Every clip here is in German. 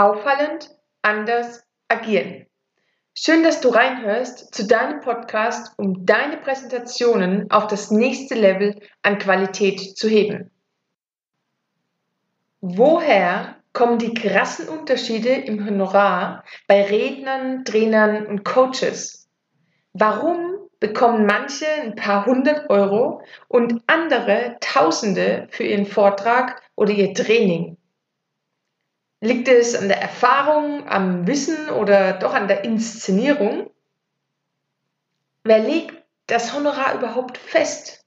Auffallend, anders, agieren. Schön, dass du reinhörst zu deinem Podcast, um deine Präsentationen auf das nächste Level an Qualität zu heben. Woher kommen die krassen Unterschiede im Honorar bei Rednern, Trainern und Coaches? Warum bekommen manche ein paar hundert Euro und andere Tausende für ihren Vortrag oder ihr Training? Liegt es an der Erfahrung, am Wissen oder doch an der Inszenierung? Wer legt das Honorar überhaupt fest?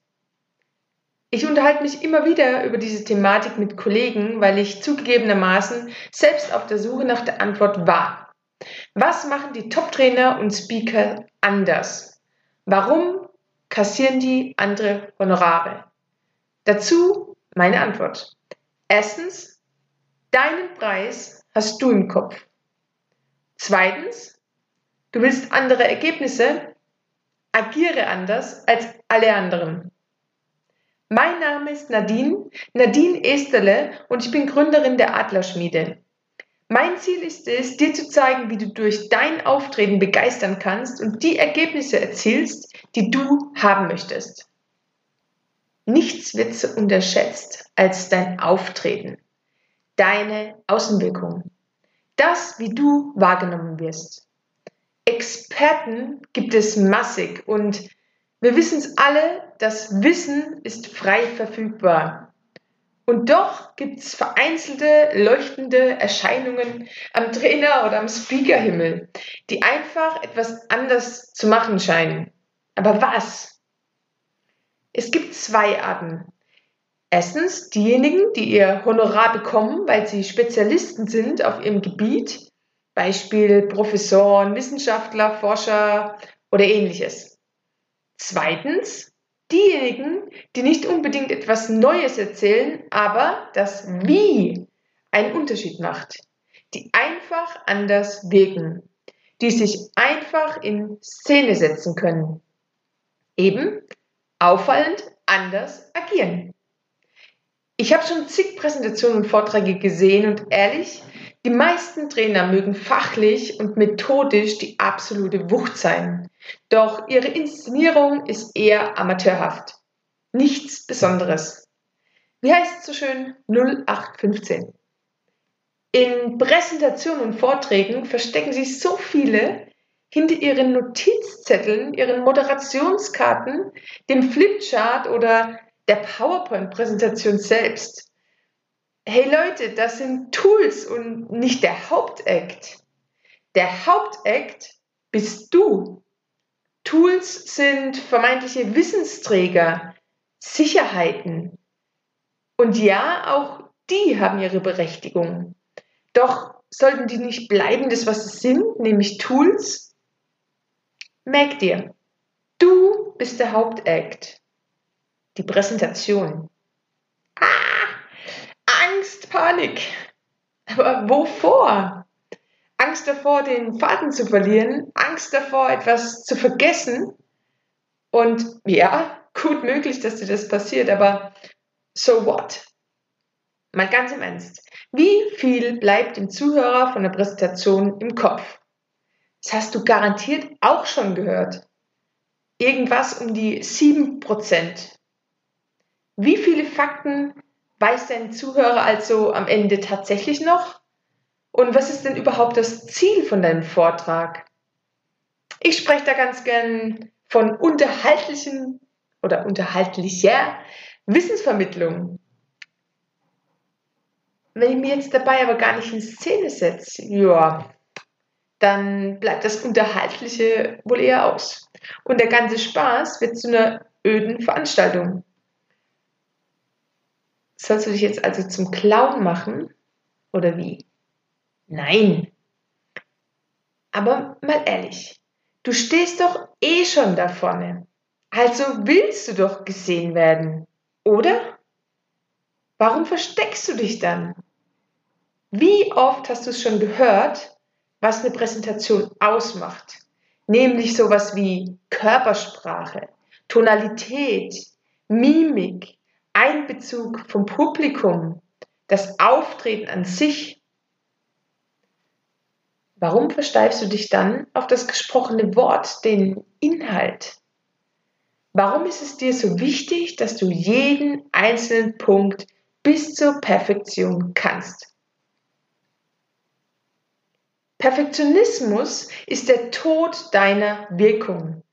Ich unterhalte mich immer wieder über diese Thematik mit Kollegen, weil ich zugegebenermaßen selbst auf der Suche nach der Antwort war. Was machen die Top-Trainer und Speaker anders? Warum kassieren die andere Honorare? Dazu meine Antwort. Erstens, Deinen Preis hast du im Kopf. Zweitens, du willst andere Ergebnisse, agiere anders als alle anderen. Mein Name ist Nadine, Nadine Esterle und ich bin Gründerin der Adlerschmiede. Mein Ziel ist es, dir zu zeigen, wie du durch dein Auftreten begeistern kannst und die Ergebnisse erzielst, die du haben möchtest. Nichts wird so unterschätzt als dein Auftreten deine Außenwirkung. Das, wie du wahrgenommen wirst. Experten gibt es massig und wir wissen es alle, das Wissen ist frei verfügbar. Und doch gibt es vereinzelte leuchtende Erscheinungen am Trainer oder am Speakerhimmel, die einfach etwas anders zu machen scheinen. Aber was? Es gibt zwei Arten. Erstens diejenigen, die ihr Honorar bekommen, weil sie Spezialisten sind auf ihrem Gebiet, Beispiel Professoren, Wissenschaftler, Forscher oder ähnliches. Zweitens diejenigen, die nicht unbedingt etwas Neues erzählen, aber das Wie einen Unterschied macht, die einfach anders wirken, die sich einfach in Szene setzen können, eben auffallend anders agieren. Ich habe schon zig Präsentationen und Vorträge gesehen und ehrlich, die meisten Trainer mögen fachlich und methodisch die absolute Wucht sein. Doch ihre Inszenierung ist eher amateurhaft. Nichts Besonderes. Wie heißt es so schön? 0815. In Präsentationen und Vorträgen verstecken sich so viele hinter ihren Notizzetteln, ihren Moderationskarten, dem Flipchart oder der PowerPoint-Präsentation selbst. Hey Leute, das sind Tools und nicht der Hauptakt. Der Hauptakt bist du. Tools sind vermeintliche Wissensträger, Sicherheiten. Und ja, auch die haben ihre Berechtigung. Doch sollten die nicht bleiben, das was sie sind, nämlich Tools? Merk dir, du bist der Hauptakt die Präsentation. Ah, Angst, Panik. Aber wovor? Angst davor, den Faden zu verlieren, Angst davor, etwas zu vergessen. Und ja, gut möglich, dass dir das passiert, aber so what? Mal ganz im Ernst. Wie viel bleibt dem Zuhörer von der Präsentation im Kopf? Das hast du garantiert auch schon gehört. Irgendwas um die 7%. Wie viele Fakten weiß dein Zuhörer also am Ende tatsächlich noch? Und was ist denn überhaupt das Ziel von deinem Vortrag? Ich spreche da ganz gern von unterhaltlichen oder unterhaltlicher Wissensvermittlung. Wenn ich mir jetzt dabei aber gar nicht in Szene setze, ja, dann bleibt das Unterhaltliche wohl eher aus. Und der ganze Spaß wird zu einer öden Veranstaltung. Sollst du dich jetzt also zum Clown machen? Oder wie? Nein. Aber mal ehrlich, du stehst doch eh schon da vorne. Also willst du doch gesehen werden, oder? Warum versteckst du dich dann? Wie oft hast du es schon gehört, was eine Präsentation ausmacht? Nämlich sowas wie Körpersprache, Tonalität, Mimik, Einbezug vom Publikum, das Auftreten an sich. warum versteifst du dich dann auf das gesprochene Wort, den Inhalt? Warum ist es dir so wichtig, dass du jeden einzelnen Punkt bis zur Perfektion kannst? Perfektionismus ist der Tod deiner Wirkung,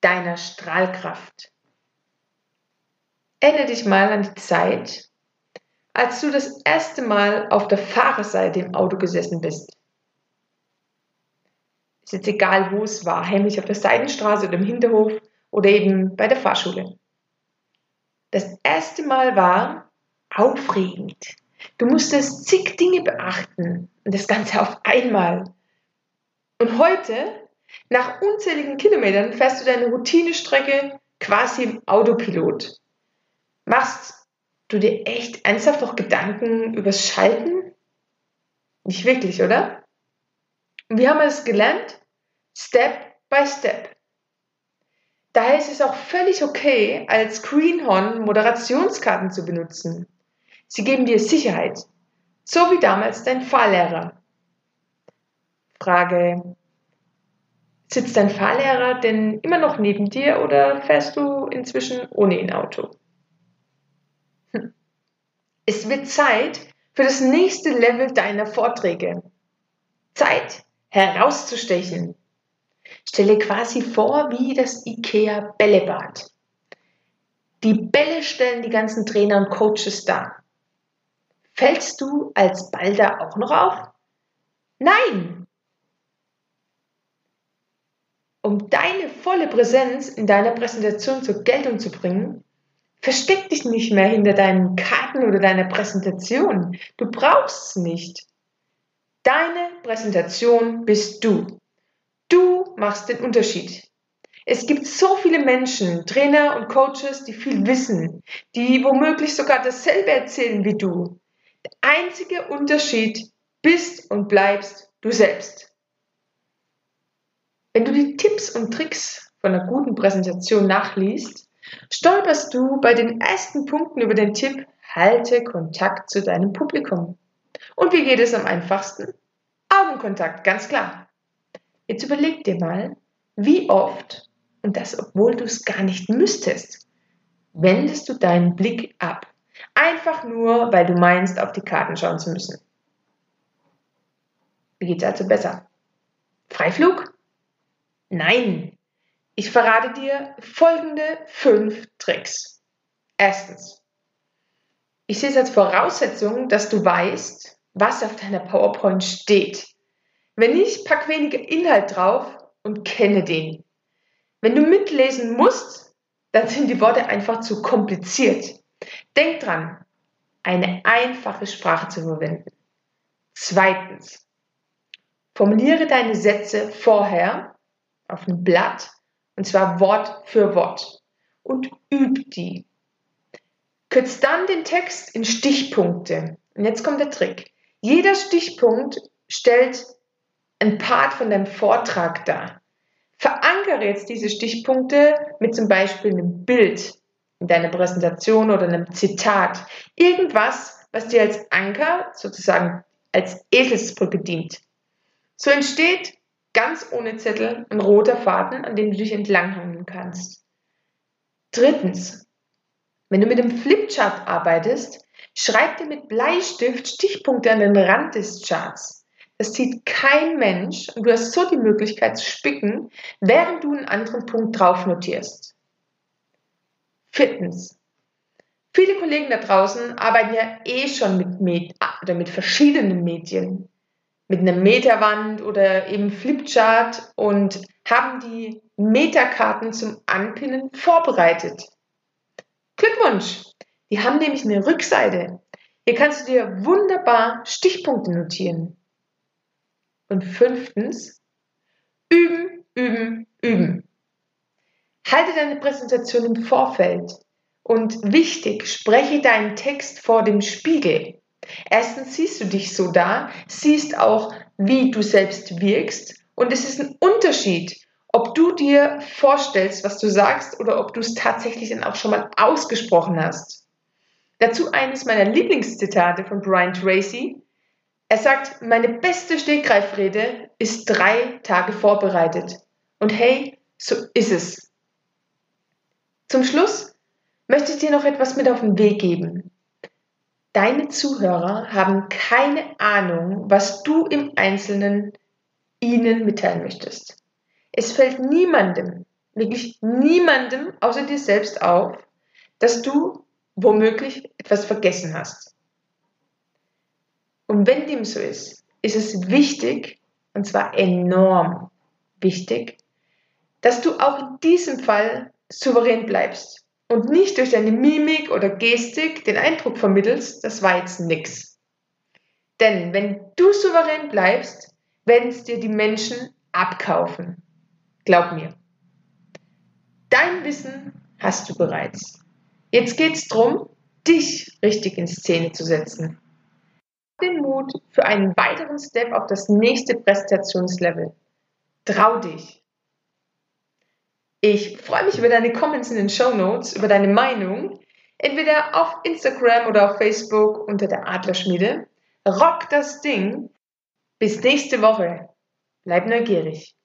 deiner Strahlkraft. Erinnere dich mal an die Zeit, als du das erste Mal auf der Fahrerseite im Auto gesessen bist. Ist jetzt egal, wo es war, heimlich auf der Seitenstraße oder im Hinterhof oder eben bei der Fahrschule. Das erste Mal war aufregend. Du musstest zig Dinge beachten und das Ganze auf einmal. Und heute, nach unzähligen Kilometern, fährst du deine Routinestrecke quasi im Autopilot. Machst du dir echt ernsthaft noch Gedanken übers Schalten? Nicht wirklich, oder? Wie haben wir gelernt? Step by Step. Daher ist es auch völlig okay, als Greenhorn Moderationskarten zu benutzen. Sie geben dir Sicherheit, so wie damals dein Fahrlehrer. Frage, sitzt dein Fahrlehrer denn immer noch neben dir oder fährst du inzwischen ohne ihn Auto? Es wird Zeit für das nächste Level deiner Vorträge. Zeit herauszustechen. Stelle quasi vor wie das IKEA Bällebad. Die Bälle stellen die ganzen Trainer und Coaches dar. Fällst du als Ball da auch noch auf? Nein, Um deine volle Präsenz in deiner Präsentation zur Geltung zu bringen, versteck dich nicht mehr hinter deinen Karten oder deiner Präsentation. Du brauchst es nicht. Deine Präsentation bist du. Du machst den Unterschied. Es gibt so viele Menschen, Trainer und Coaches, die viel wissen, die womöglich sogar dasselbe erzählen wie du. Der einzige Unterschied bist und bleibst du selbst. Wenn du die Tipps und Tricks von einer guten Präsentation nachliest, stolperst du bei den ersten Punkten über den Tipp, halte Kontakt zu deinem Publikum. Und wie geht es am einfachsten? Augenkontakt, ganz klar. Jetzt überleg dir mal, wie oft, und das obwohl du es gar nicht müsstest, wendest du deinen Blick ab. Einfach nur, weil du meinst, auf die Karten schauen zu müssen. Wie geht es also besser? Freiflug? Nein, ich verrate dir folgende fünf Tricks. Erstens, ich sehe es als Voraussetzung, dass du weißt, was auf deiner PowerPoint steht. Wenn nicht, pack weniger Inhalt drauf und kenne den. Wenn du mitlesen musst, dann sind die Worte einfach zu kompliziert. Denk dran, eine einfache Sprache zu verwenden. Zweitens, formuliere deine Sätze vorher auf ein Blatt und zwar Wort für Wort und üb die. Kürzt dann den Text in Stichpunkte. Und jetzt kommt der Trick. Jeder Stichpunkt stellt ein Part von deinem Vortrag dar. Verankere jetzt diese Stichpunkte mit zum Beispiel einem Bild in deiner Präsentation oder einem Zitat. Irgendwas, was dir als Anker, sozusagen als Eselsbrücke dient. So entsteht ganz ohne Zettel ein roter Faden, an dem du dich entlanghangeln kannst. Drittens, wenn du mit dem Flipchart arbeitest, schreib dir mit Bleistift Stichpunkte an den Rand des Charts. Das sieht kein Mensch und du hast so die Möglichkeit zu spicken, während du einen anderen Punkt drauf notierst. Viertens. Viele Kollegen da draußen arbeiten ja eh schon mit, Med oder mit verschiedenen Medien mit einer Metawand oder eben Flipchart und haben die Metakarten zum Anpinnen vorbereitet. Glückwunsch! Die haben nämlich eine Rückseite. Hier kannst du dir wunderbar Stichpunkte notieren. Und fünftens, üben, üben, üben. Halte deine Präsentation im Vorfeld. Und wichtig, spreche deinen Text vor dem Spiegel. Erstens siehst du dich so da, siehst auch, wie du selbst wirkst und es ist ein Unterschied, ob du dir vorstellst, was du sagst oder ob du es tatsächlich dann auch schon mal ausgesprochen hast. Dazu eines meiner Lieblingszitate von Brian Tracy. Er sagt, meine beste Stegreifrede ist drei Tage vorbereitet. Und hey, so ist es. Zum Schluss möchte ich dir noch etwas mit auf den Weg geben. Deine Zuhörer haben keine Ahnung, was du im Einzelnen ihnen mitteilen möchtest. Es fällt niemandem, wirklich niemandem außer dir selbst auf, dass du womöglich etwas vergessen hast. Und wenn dem so ist, ist es wichtig, und zwar enorm wichtig, dass du auch in diesem Fall souverän bleibst und nicht durch deine Mimik oder Gestik den Eindruck vermittelst, das war jetzt nix. Denn wenn du souverän bleibst, werden es dir die Menschen abkaufen. Glaub mir. Dein Wissen hast du bereits. Jetzt geht es darum, dich richtig in Szene zu setzen. Den Mut für einen weiteren Step auf das nächste Präsentationslevel. Trau dich. Ich freue mich über deine Comments in den Show Notes, über deine Meinung, entweder auf Instagram oder auf Facebook unter der Adlerschmiede. Rock das Ding. Bis nächste Woche. Bleib neugierig.